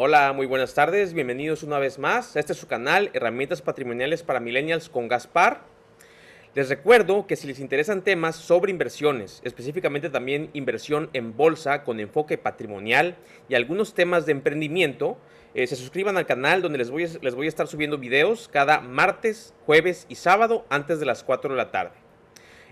Hola, muy buenas tardes, bienvenidos una vez más. Este es su canal, Herramientas Patrimoniales para Millennials con Gaspar. Les recuerdo que si les interesan temas sobre inversiones, específicamente también inversión en bolsa con enfoque patrimonial y algunos temas de emprendimiento, eh, se suscriban al canal donde les voy, a, les voy a estar subiendo videos cada martes, jueves y sábado antes de las 4 de la tarde.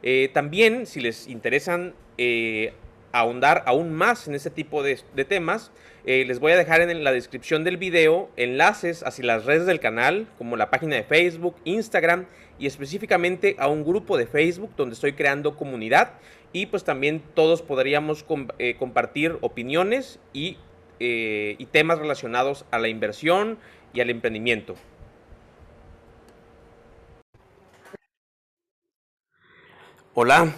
Eh, también, si les interesan eh, ahondar aún más en este tipo de, de temas, eh, les voy a dejar en la descripción del video enlaces hacia las redes del canal, como la página de Facebook, Instagram y específicamente a un grupo de Facebook donde estoy creando comunidad y pues también todos podríamos eh, compartir opiniones y, eh, y temas relacionados a la inversión y al emprendimiento. Hola,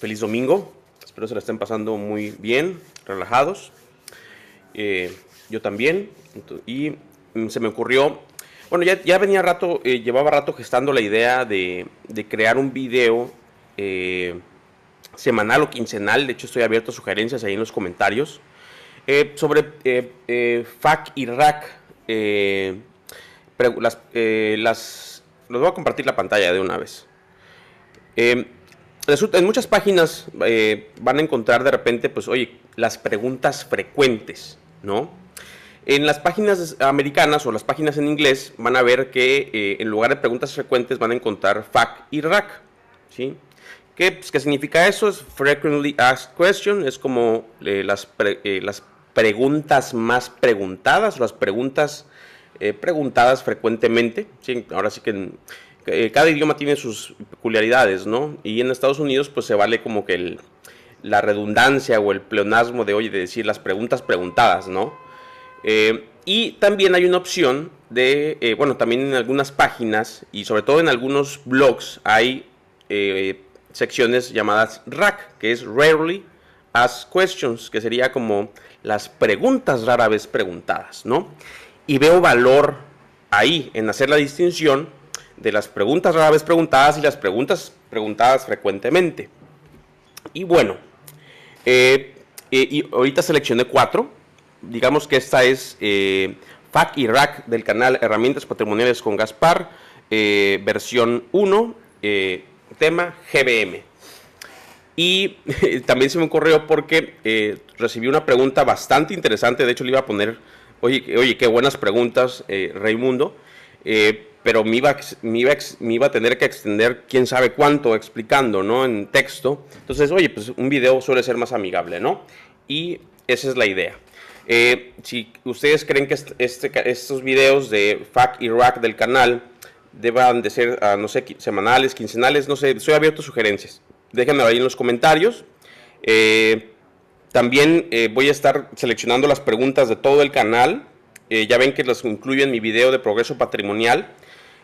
feliz domingo. Espero se la estén pasando muy bien, relajados. Eh, yo también. Y se me ocurrió, bueno, ya, venía rato, eh, llevaba rato gestando la idea de, crear un video eh, semanal o quincenal. De hecho, estoy abierto a sugerencias ahí en los comentarios. sobre FAC y RAC. las, los voy a compartir la pantalla de una vez. Eh, resulta, en muchas páginas van a encontrar de repente, pues, oye, las preguntas frecuentes, ¿no? En las páginas americanas o las páginas en inglés van a ver que eh, en lugar de preguntas frecuentes van a encontrar FAQ y RAC, ¿sí? ¿Qué, pues, qué significa eso? Es Frequently Asked Question, es como eh, eh, las preguntas más preguntadas, las preguntas preguntadas frecuentemente. Ahora sí que cada idioma tiene sus peculiaridades, ¿no? Y en Estados Unidos pues se vale como que el- la redundancia o el pleonasmo de, oye, de decir las preguntas preguntadas, ¿no? Eh, y también hay una opción de, eh, bueno, también en algunas páginas y sobre todo en algunos blogs hay eh, secciones llamadas RAC, que es Rarely Asked Questions, que sería como las preguntas rara vez preguntadas, ¿no? Y veo valor ahí en hacer la distinción de las preguntas rara vez preguntadas y las preguntas preguntadas frecuentemente. Y bueno, eh, eh, y ahorita seleccioné cuatro. Digamos que esta es eh, FAQ y RAC del canal Herramientas Patrimoniales con Gaspar, eh, versión 1, eh, tema GBM. Y también se me ocurrió porque recibí una pregunta bastante interesante, de hecho le iba a poner, oye, oye qué buenas preguntas, Raimundo, pero me iba, me, iba me iba a tener que extender quién sabe cuánto explicando, ¿no? En texto. Entonces, oye, pues un video suele ser más amigable, ¿no? Y esa es la idea. Eh, si ustedes creen que est- este, estos videos de FAQ y RAC del canal deban de ser, ah, no sé, semanales, quincenales, no sé, estoy abierto a sugerencias. Déjenmelo ahí en los comentarios. Eh, también eh, voy a estar seleccionando las preguntas de todo el canal. Ya ven que las incluyo en mi video de progreso patrimonial.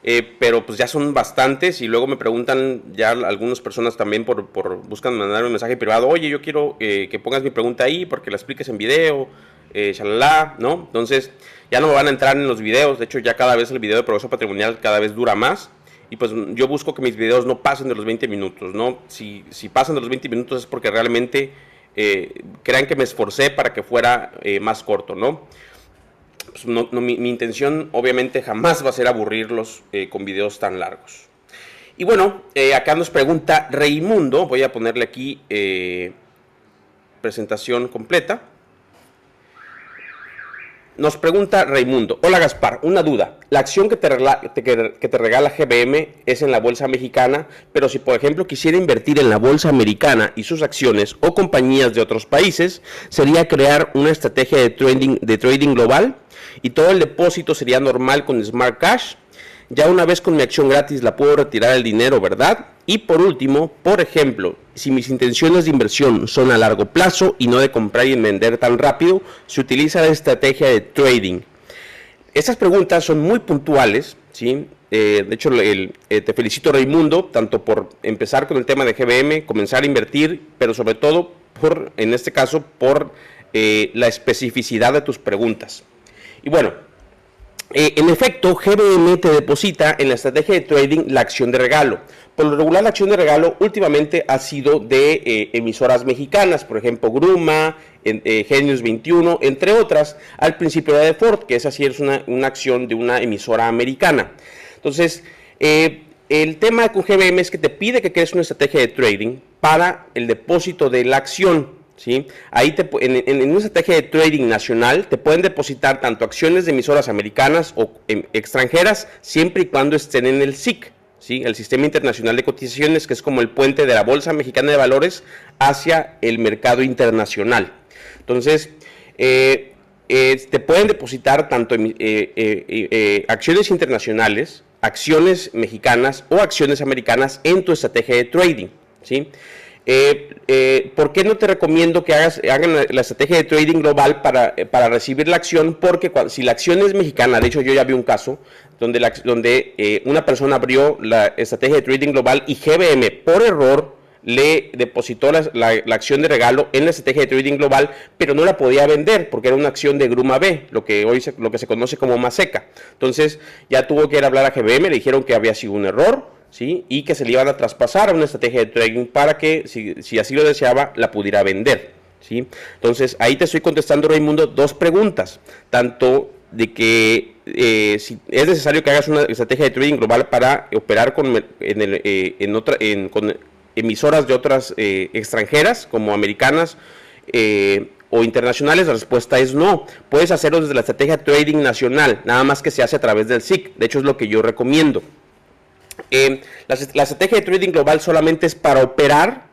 Eh, pero pues ya son bastantes y luego me preguntan ya algunas personas también por, por buscan mandar un mensaje privado, oye, yo quiero eh, que pongas mi pregunta ahí porque la expliques en video, eh, shalala, ¿no? Entonces ya no me van a entrar en los videos, de hecho ya cada vez el video de progreso patrimonial cada vez dura más y pues yo busco que mis videos no pasen de los 20 minutos, ¿no? Si, si pasan de los 20 minutos es porque realmente eh, crean que me esforcé para que fuera más corto, ¿no? Pues no- mi, intención obviamente jamás va a ser aburrirlos eh, con videos tan largos. Y bueno, eh, acá nos pregunta Reimundo, voy a ponerle aquí eh, presentación completa. Nos pregunta Raimundo, hola Gaspar, una duda. La acción que te, te- que te regala GBM es en la bolsa mexicana, pero si por ejemplo quisiera invertir en la bolsa americana y sus acciones o compañías de otros países, sería crear una estrategia de de trading global y todo el depósito sería normal con Smart Cash. Ya una vez con mi acción gratis la puedo retirar el dinero, ¿verdad? Y por último, por ejemplo, si mis intenciones de inversión son a largo plazo y no de comprar y vender tan rápido, se utiliza la estrategia de trading. Estas preguntas son muy puntuales, ¿sí? Eh, de hecho, eh, te felicito Raimundo, tanto por empezar con el tema de GBM, comenzar a invertir, pero sobre todo, por, en este caso, por eh, la especificidad de tus preguntas. Y bueno, Eh, en efecto, GBM te deposita en la estrategia de trading la acción de regalo. Por lo regular, la acción de regalo últimamente ha sido de eh, emisoras mexicanas, por ejemplo, Gruma, eh, Genius 21, entre otras, al principio de Ford, que esa sí es una, una acción de una emisora americana. Entonces, el tema con GBM es que te pide que crees una estrategia de trading para el depósito de la acción. ¿Sí? Ahí te, en, una estrategia de trading nacional te pueden depositar tanto acciones de emisoras americanas o em, extranjeras siempre y cuando estén en el SIC, el Sistema Internacional de Cotizaciones, que es como el puente de la Bolsa Mexicana de Valores hacia el mercado internacional. Entonces, eh, eh, te pueden depositar tanto eh, acciones internacionales, acciones mexicanas o acciones americanas en tu estrategia de trading. ¿sí? Eh, eh, ¿Por qué no te recomiendo que hagas, hagan la, estrategia de trading global para, eh, para recibir la acción? Porque si la acción es mexicana, de hecho yo ya vi un caso donde, la, donde una persona abrió la estrategia de trading global y GBM por error le depositó la, la, acción de regalo en la estrategia de trading global, pero no la podía vender porque era una acción de Gruma B, lo que hoy se, lo que se conoce como Maseca. Entonces ya tuvo que ir a hablar a GBM, le dijeron que había sido un error, ¿sí? y que se le iban a traspasar a una estrategia de trading para que, si, así lo deseaba, la pudiera vender. ¿sí? Entonces, ahí te estoy contestando, Raimundo, dos preguntas, tanto de que eh, si es necesario que hagas una estrategia de trading global para operar con, en, eh, en otra, con emisoras de otras eh, extranjeras, como americanas o internacionales, la respuesta es no. Puedes hacerlo desde la estrategia de trading nacional, nada más que se hace a través del SIC. De hecho, es lo que yo recomiendo. Eh, la, estrategia de trading global solamente es para operar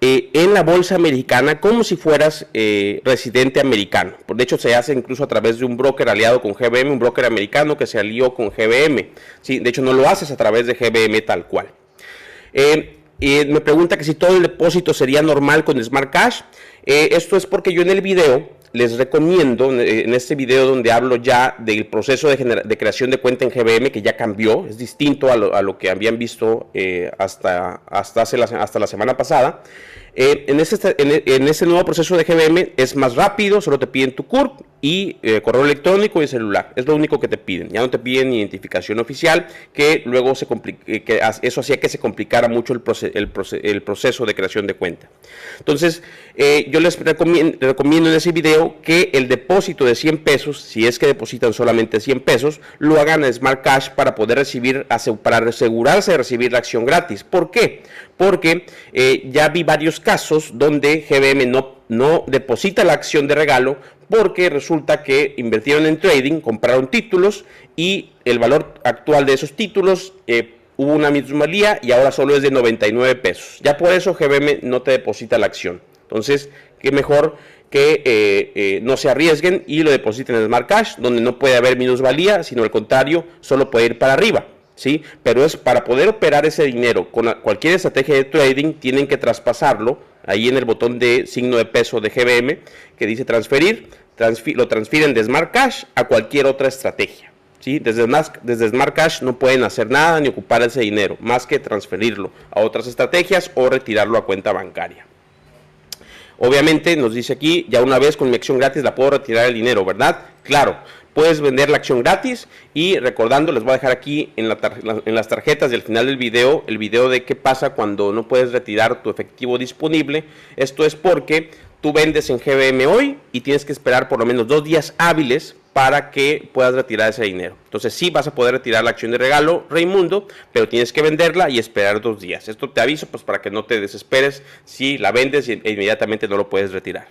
eh, en la bolsa americana como si fueras eh, residente americano. De hecho, se hace incluso a través de un broker aliado con GBM, un broker americano que se alió con GBM. ¿sí? De hecho, no lo haces a través de GBM tal cual. me pregunta que si todo el depósito sería normal con Smart Cash. esto es porque yo en el video les recomiendo en este video donde hablo ya del proceso de, creación de cuenta en GBM que ya cambió, es distinto a lo, que habían visto eh, hasta, hasta, hace hasta la semana pasada. Eh, en, este, en, este nuevo proceso de GBM es más rápido, solo te piden tu CURP y eh, correo electrónico y celular. Es lo único que te piden. Ya no te piden identificación oficial, que luego se eh, que eso hacía que se complicara mucho el, el, proceso de creación de cuenta. Entonces, yo les recomiendo, recomiendo, en ese video que el depósito de 100 pesos, si es que depositan solamente 100 pesos, lo hagan en Smart Cash para poder recibir, para asegurarse de recibir la acción gratis. ¿Por qué? Porque ya vi varios casos donde GBM no, deposita la acción de regalo porque resulta que invirtieron en trading, compraron títulos y el valor actual de esos títulos eh, hubo una minusvalía y ahora solo es de 99 pesos. Ya por eso GBM no te deposita la acción. Entonces, qué mejor que eh, eh, no se arriesguen y lo depositen en Smart Cash, donde no puede haber minusvalía, sino al contrario, solo puede ir para arriba. ¿Sí? Pero es para poder operar ese dinero con cualquier estrategia de trading, tienen que traspasarlo ahí en el botón de signo de peso de GBM que dice transferir, lo transfieren de Smart Cash a cualquier otra estrategia. ¿sí? Desde, desde Smart Cash no pueden hacer nada ni ocupar ese dinero, más que transferirlo a otras estrategias o retirarlo a cuenta bancaria. Obviamente nos dice aquí, ya una vez con mi acción gratis la puedo retirar el dinero, ¿verdad? Claro, puedes vender la acción gratis y recordando, les voy a dejar aquí en, las tarjetas del final del video, el video de qué pasa cuando no puedes retirar tu efectivo disponible. Esto es porque tú vendes en GBM hoy y tienes que esperar por lo menos dos días hábiles para que puedas retirar ese dinero. Entonces sí vas a poder retirar la acción de regalo Raimundo, pero tienes que venderla y esperar dos días. Esto te aviso pues para que no te desesperes si la vendes e inmediatamente no lo puedes retirar.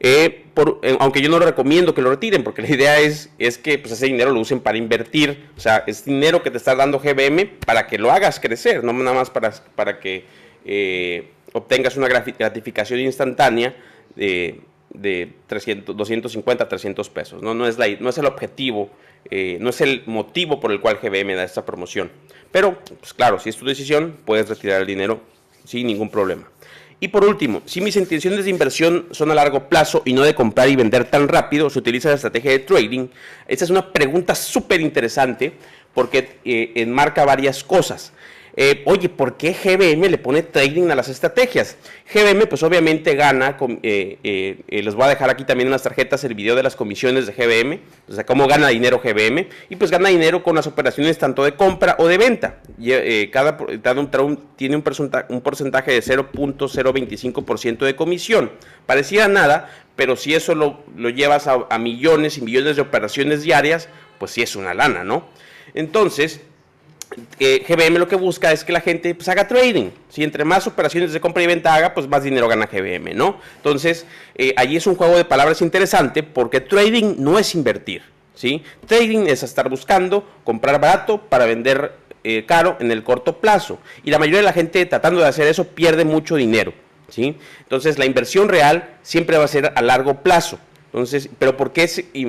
Eh, eh, aunque yo no recomiendo que lo retiren, porque la idea es, es que pues, ese dinero lo usen para invertir, o sea, es dinero que te está dando GBM para que lo hagas crecer, no nada más para, para que eh, obtengas una gratificación instantánea de, de 300, 250, 300 pesos. No, no, es, la, no es el objetivo, eh, no es el motivo por el cual GBM da esta promoción. Pero, pues claro, si es tu decisión, puedes retirar el dinero sin ningún problema. Y por último, si mis intenciones de inversión son a largo plazo y no de comprar y vender tan rápido, se utiliza la estrategia de trading. Esta es una pregunta súper interesante porque eh, enmarca varias cosas. Eh, oye, ¿por qué GBM le pone trading a las estrategias? GBM pues obviamente gana, eh, eh, les voy a dejar aquí también en las tarjetas el video de las comisiones de GBM, o sea, cómo gana dinero GBM, y pues gana dinero con las operaciones tanto de compra o de venta. cada, tiene un porcentaje, un porcentaje de 0.025% de comisión. Parecía nada, pero si eso lo, llevas a, a millones y millones de operaciones diarias, pues sí es una lana, ¿no? Entonces, GBM lo que busca es que la gente pues, haga trading. Si entre más operaciones de compra y venta haga, pues más dinero gana GBM, ¿no? Entonces, eh, allí es un juego de palabras interesante porque trading no es invertir, ¿sí? Trading es estar buscando comprar barato para vender eh, caro en el corto plazo. Y la mayoría de la gente tratando de hacer eso pierde mucho dinero, ¿sí? Entonces, la inversión real siempre va a ser a largo plazo. Entonces, pero ¿por qué?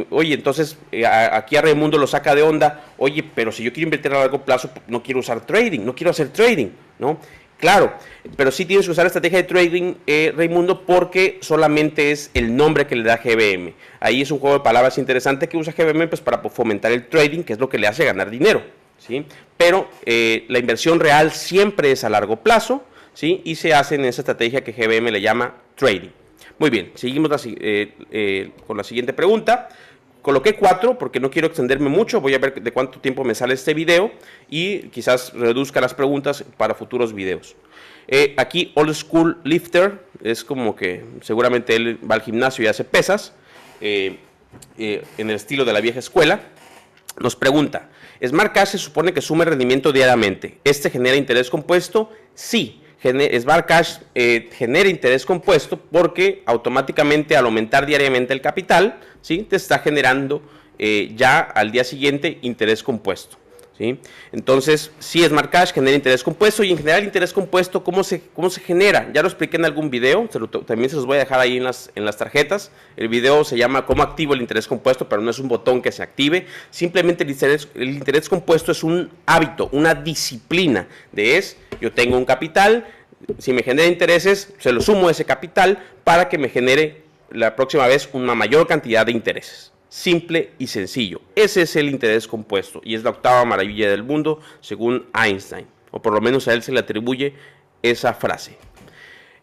oye, entonces eh, aquí a Raimundo lo saca de onda. Oye, pero si yo quiero invertir a largo plazo, no quiero usar trading, no quiero hacer trading, ¿no? Claro, pero sí tienes que usar la estrategia de trading, eh, Raimundo, porque solamente es el nombre que le da GBM. Ahí es un juego de palabras interesante que usa GBM pues, para fomentar el trading, que es lo que le hace ganar dinero. ¿sí? Pero eh, la inversión real siempre es a largo plazo ¿sí? y se hace en esa estrategia que GBM le llama trading. Muy bien, seguimos eh, eh, con la siguiente pregunta. Coloqué cuatro porque no quiero extenderme mucho, voy a ver de cuánto tiempo me sale este video y quizás reduzca las preguntas para futuros videos. Eh, aquí Old School Lifter, es como que seguramente él va al gimnasio y hace pesas, en el estilo de la vieja escuela. Nos pregunta, ¿Smart Cash se supone que sume rendimiento diariamente? ¿Este genera interés compuesto? Sí. Smart Cash eh, genera interés compuesto porque automáticamente al aumentar diariamente el capital, ¿sí? te está generando eh, ya al día siguiente interés compuesto. Entonces, sí, Smart Cash genera interés compuesto y en general interés compuesto, ¿cómo se, cómo se genera? Ya lo expliqué en algún video, también se los voy a dejar ahí en las, en las tarjetas. El video se llama ¿Cómo activo el interés compuesto? Pero no es un botón que se active. Simplemente el interés, el interés compuesto es un hábito, una disciplina de es yo tengo un capital, si me genera intereses, se lo sumo a ese capital para que me genere la próxima vez una mayor cantidad de intereses. Simple y sencillo. Ese es el interés compuesto y es la octava maravilla del mundo según Einstein, o por lo menos a él se le atribuye esa frase.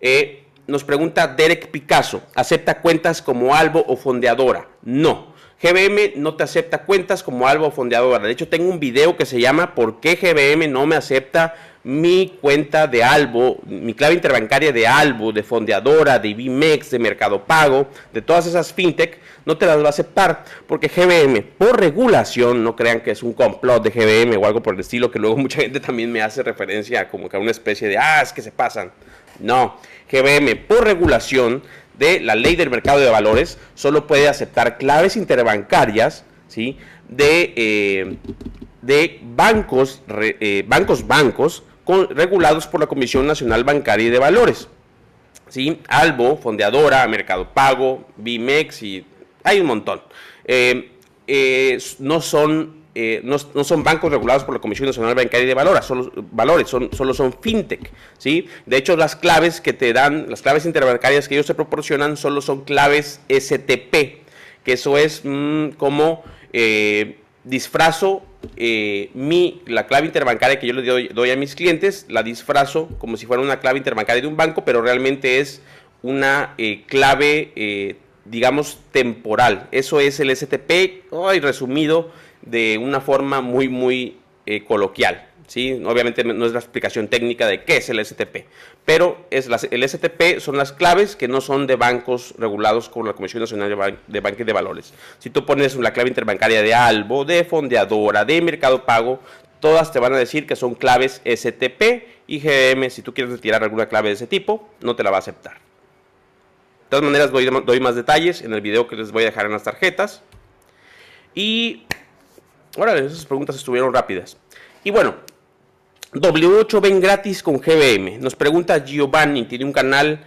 Eh, nos pregunta Derek Picasso, ¿acepta cuentas como albo o fondeadora? No. GBM no te acepta cuentas como albo o fondeadora. De hecho, tengo un video que se llama ¿Por qué GBM no me acepta mi cuenta de Albo, mi clave interbancaria de Albo, de Fondeadora, de Bimex, de Mercado Pago, de todas esas fintech, no te las va a aceptar porque GBM, por regulación, no crean que es un complot de GBM o algo por el estilo, que luego mucha gente también me hace referencia como que a una especie de, ah, es que se pasan. No, GBM, por regulación de la ley del mercado de valores, solo puede aceptar claves interbancarias, ¿sí? De, eh, de bancos, eh, bancos, bancos, regulados por la Comisión Nacional Bancaria y de Valores. ¿sí? Albo, Fondeadora, Mercado Pago, Bimex y hay un montón. Eh, eh, no son eh, no, son bancos regulados por la Comisión Nacional Bancaria y de Valores, solo, valores son, solo son fintech, ¿sí? De hecho, las claves que te dan, las claves interbancarias que ellos te proporcionan, solo son claves STP, que eso es mm, como disfrazo eh, mi, la clave interbancaria que yo le doy, a mis clientes, la disfrazo como si fuera una clave interbancaria de un banco, pero realmente es una eh, clave, eh, digamos, temporal. Eso es el STP, hoy resumido de una forma muy, muy coloquial. ¿Sí? Obviamente no es la explicación técnica de qué es el STP, pero es el STP son las claves que no son de bancos regulados por la Comisión Nacional de, Banque de Valores. Si tú pones la clave interbancaria de Albo, de Fondeadora, de Mercado Pago, todas te van a decir que son claves STP y GM, si tú quieres retirar alguna clave de ese tipo, no te la va a aceptar. De todas maneras, doy, doy más detalles en el video que les voy a dejar en las tarjetas. Y, ahora esas preguntas estuvieron rápidas. Y bueno, W8 ven gratis con GBM. Nos pregunta Giovanni, tiene un canal,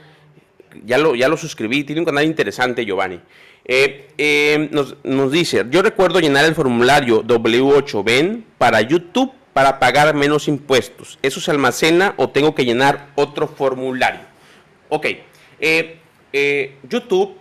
ya lo, ya lo suscribí, tiene un canal interesante Giovanni. Eh, eh, nos, dice, yo recuerdo llenar el formulario W8 ven para YouTube para pagar menos impuestos. ¿Eso se almacena o tengo que llenar otro formulario? Ok, eh, YouTube,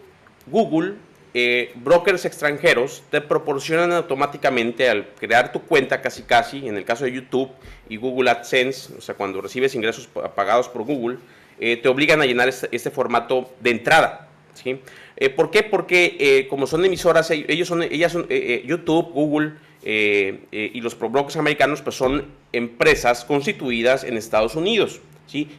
Google eh, brokers extranjeros te proporcionan automáticamente al crear tu cuenta casi casi, en el caso de YouTube y Google AdSense, o sea, cuando recibes ingresos pagados por Google, eh, te obligan a llenar este, este formato de entrada. ¿sí? Eh, ¿Por qué? Porque como son emisoras, ellos son, ellas son YouTube, Google y los brokers americanos, pues son empresas constituidas en Estados Unidos.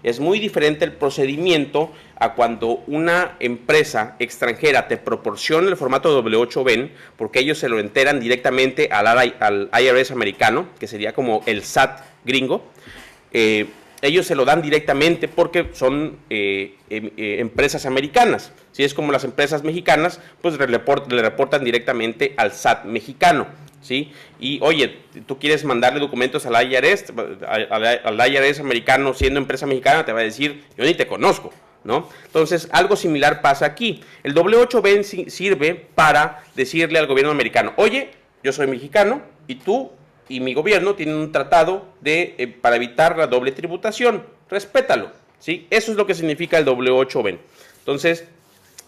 Es muy diferente el procedimiento a cuando una empresa extranjera te proporciona el formato W8BEN, porque ellos se lo enteran directamente al, al IRS americano, que sería como el SAT gringo. Eh, ellos se lo dan directamente porque son eh, em, eh, empresas americanas. Si es como las empresas mexicanas, pues le reportan directamente al SAT mexicano. ¿Sí? Y oye, tú quieres mandarle documentos al IRS, al, IRS americano siendo empresa mexicana, te va a decir, yo ni te conozco, ¿no? Entonces, algo similar pasa aquí. El W8B sirve para decirle al gobierno americano, oye, yo soy mexicano y tú y mi gobierno tienen un tratado de, eh, para evitar la doble tributación, respétalo, ¿sí? Eso es lo que significa el W8B. Entonces,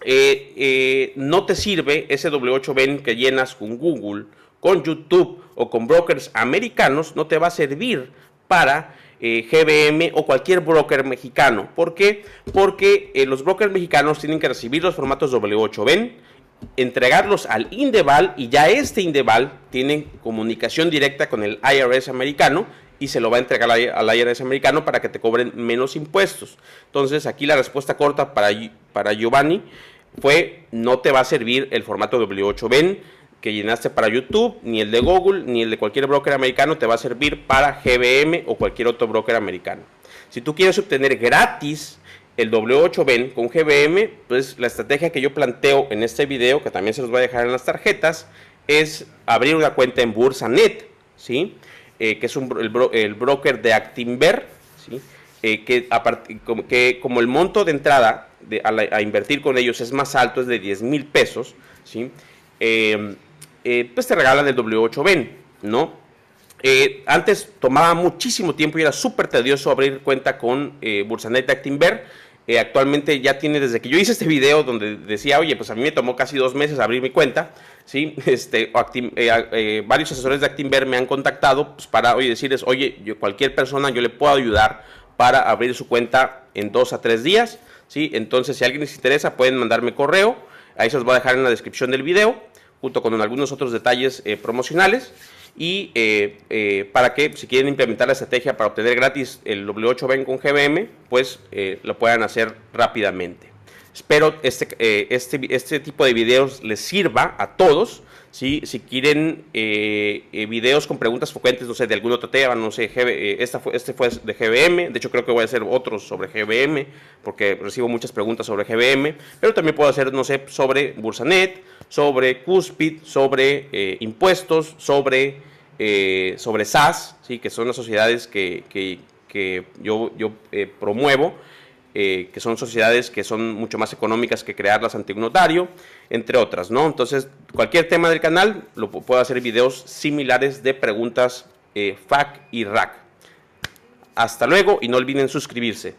eh, eh, no te sirve ese W8B que llenas con Google con YouTube o con brokers americanos no te va a servir para eh, GBM o cualquier broker mexicano. ¿Por qué? Porque eh, los brokers mexicanos tienen que recibir los formatos W8BEN, entregarlos al Indeval y ya este Indeval tiene comunicación directa con el IRS americano y se lo va a entregar al IRS americano para que te cobren menos impuestos. Entonces aquí la respuesta corta para, para Giovanni fue no te va a servir el formato W8BEN que llenaste para YouTube, ni el de Google, ni el de cualquier broker americano te va a servir para GBM o cualquier otro broker americano. Si tú quieres obtener gratis el W8BEN con GBM, pues la estrategia que yo planteo en este video, que también se los voy a dejar en las tarjetas, es abrir una cuenta en BursaNet, ¿sí? Eh, que es el, broker de Actinver, ¿sí? Eh, que, como, que, como el monto de entrada a, a, invertir con ellos es más alto, es de 10 mil pesos, ¿sí? Eh, eh, pues te regalan el W8BEN, ¿no? Eh, antes tomaba muchísimo tiempo y era súper tedioso abrir cuenta con eh, Bursanet Actinver. Actualmente ya tiene, desde que yo hice este video donde decía, oye, pues a mí me tomó casi dos meses abrir mi cuenta, ¿sí? Este, varios asesores de Actinver me han contactado pues, para oye, decirles, oye, cualquier persona yo le puedo ayudar para abrir su cuenta en dos a tres días, ¿sí? Entonces, si alguien les interesa, pueden mandarme correo, ahí se los voy a dejar en la descripción del video junto con algunos otros detalles eh, promocionales y eh, eh, para que si quieren implementar la estrategia para obtener gratis el W8BEN con GBM, pues lo puedan hacer rápidamente. Espero este, este, este tipo de videos les sirva a todos. Si quieren videos con preguntas frecuentes, no sé, de algún otro tema, no sé, esta fue, este fue de GBM, de hecho creo que voy a hacer otros sobre GBM, porque recibo muchas preguntas sobre GBM, pero también puedo hacer, no sé, sobre Bursanet, sobre Cuspid, sobre eh, impuestos, sobre, eh, sobre SAS, ¿sí? que son las sociedades que, yo, yo eh, que son sociedades que son mucho más económicas que crearlas ante un notario, entre otras. ¿no? Entonces, cualquier tema del canal, lo puedo hacer videos similares de preguntas FAC y RAC. Hasta luego y no olviden suscribirse.